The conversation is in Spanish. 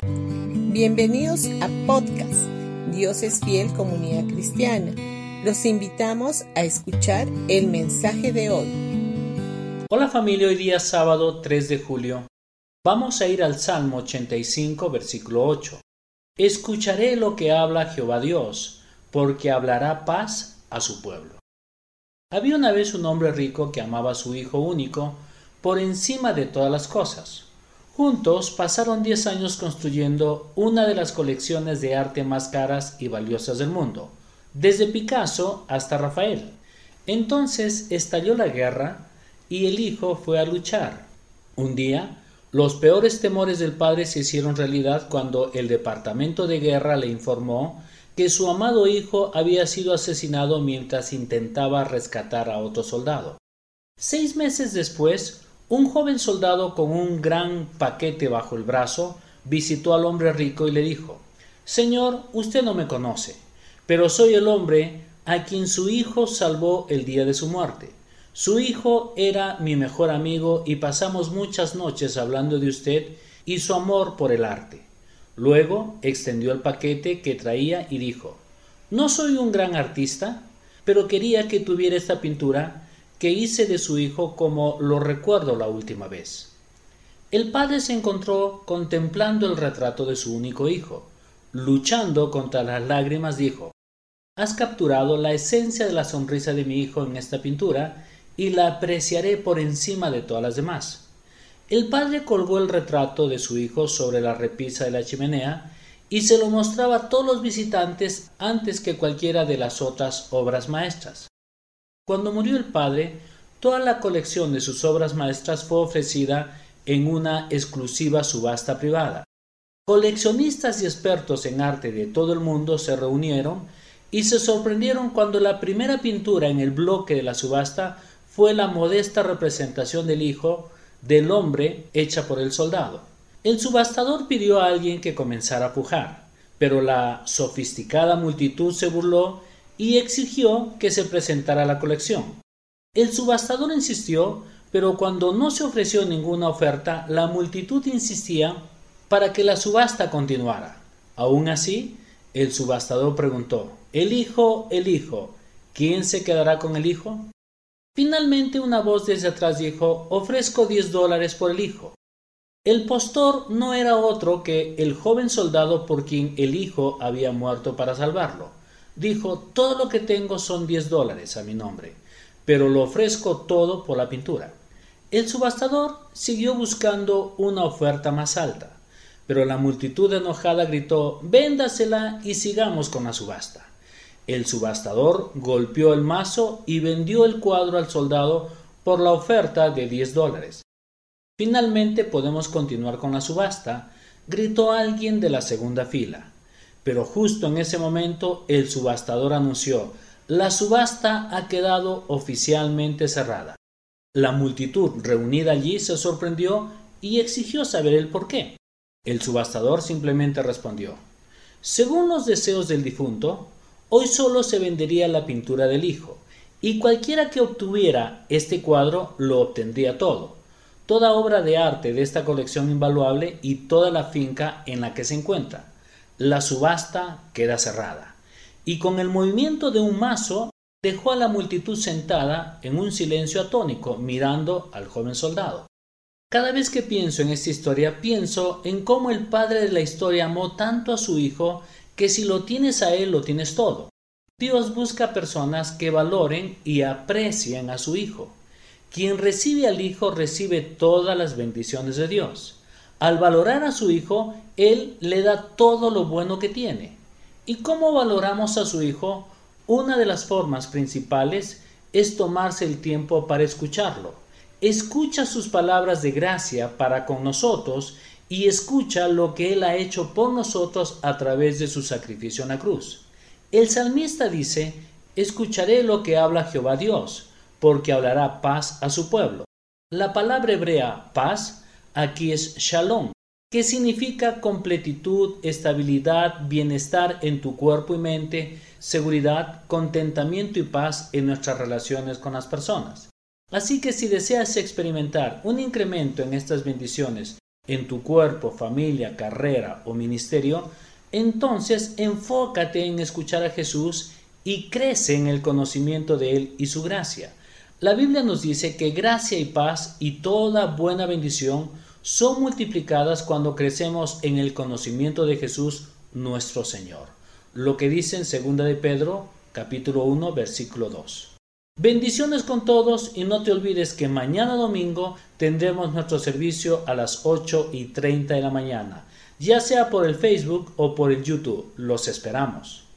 Bienvenidos a podcast Dios es fiel comunidad cristiana. Los invitamos a escuchar el mensaje de hoy. Hola familia, hoy día sábado 3 de julio. Vamos a ir al Salmo 85, versículo 8. Escucharé lo que habla Jehová Dios, porque hablará paz a su pueblo. Había una vez un hombre rico que amaba a su hijo único por encima de todas las cosas. Juntos pasaron diez años construyendo una de las colecciones de arte más caras y valiosas del mundo, desde Picasso hasta Rafael. Entonces estalló la guerra y el hijo fue a luchar. Un día, los peores temores del padre se hicieron realidad cuando el departamento de guerra le informó que su amado hijo había sido asesinado mientras intentaba rescatar a otro soldado. Seis meses después, un joven soldado con un gran paquete bajo el brazo visitó al hombre rico y le dijo Señor, usted no me conoce, pero soy el hombre a quien su hijo salvó el día de su muerte. Su hijo era mi mejor amigo y pasamos muchas noches hablando de usted y su amor por el arte. Luego extendió el paquete que traía y dijo No soy un gran artista, pero quería que tuviera esta pintura que hice de su hijo como lo recuerdo la última vez. El padre se encontró contemplando el retrato de su único hijo. Luchando contra las lágrimas dijo Has capturado la esencia de la sonrisa de mi hijo en esta pintura y la apreciaré por encima de todas las demás. El padre colgó el retrato de su hijo sobre la repisa de la chimenea y se lo mostraba a todos los visitantes antes que cualquiera de las otras obras maestras. Cuando murió el padre, toda la colección de sus obras maestras fue ofrecida en una exclusiva subasta privada. Coleccionistas y expertos en arte de todo el mundo se reunieron y se sorprendieron cuando la primera pintura en el bloque de la subasta fue la modesta representación del hijo del hombre hecha por el soldado. El subastador pidió a alguien que comenzara a pujar, pero la sofisticada multitud se burló y exigió que se presentara la colección. El subastador insistió, pero cuando no se ofreció ninguna oferta, la multitud insistía para que la subasta continuara. Aún así, el subastador preguntó El hijo, el hijo, ¿quién se quedará con el hijo? Finalmente una voz desde atrás dijo Ofrezco diez dólares por el hijo. El postor no era otro que el joven soldado por quien el hijo había muerto para salvarlo dijo, todo lo que tengo son 10 dólares a mi nombre, pero lo ofrezco todo por la pintura. El subastador siguió buscando una oferta más alta, pero la multitud enojada gritó, véndasela y sigamos con la subasta. El subastador golpeó el mazo y vendió el cuadro al soldado por la oferta de 10 dólares. Finalmente podemos continuar con la subasta, gritó alguien de la segunda fila pero justo en ese momento el subastador anunció la subasta ha quedado oficialmente cerrada. La multitud reunida allí se sorprendió y exigió saber el por qué. El subastador simplemente respondió Según los deseos del difunto, hoy solo se vendería la pintura del hijo, y cualquiera que obtuviera este cuadro lo obtendría todo, toda obra de arte de esta colección invaluable y toda la finca en la que se encuentra la subasta queda cerrada, y con el movimiento de un mazo dejó a la multitud sentada en un silencio atónico mirando al joven soldado. Cada vez que pienso en esta historia, pienso en cómo el padre de la historia amó tanto a su hijo que si lo tienes a él, lo tienes todo. Dios busca personas que valoren y aprecien a su hijo. Quien recibe al hijo recibe todas las bendiciones de Dios. Al valorar a su hijo, Él le da todo lo bueno que tiene. ¿Y cómo valoramos a su hijo? Una de las formas principales es tomarse el tiempo para escucharlo. Escucha sus palabras de gracia para con nosotros y escucha lo que Él ha hecho por nosotros a través de su sacrificio en la cruz. El salmista dice, escucharé lo que habla Jehová Dios, porque hablará paz a su pueblo. La palabra hebrea paz aquí es shalom, que significa completitud, estabilidad, bienestar en tu cuerpo y mente, seguridad, contentamiento y paz en nuestras relaciones con las personas. Así que si deseas experimentar un incremento en estas bendiciones en tu cuerpo, familia, carrera o ministerio, entonces enfócate en escuchar a Jesús y crece en el conocimiento de Él y su gracia. La Biblia nos dice que gracia y paz y toda buena bendición son multiplicadas cuando crecemos en el conocimiento de Jesús nuestro Señor. Lo que dice en 2 de Pedro capítulo 1 versículo 2. Bendiciones con todos y no te olvides que mañana domingo tendremos nuestro servicio a las 8 y 30 de la mañana, ya sea por el Facebook o por el YouTube. Los esperamos.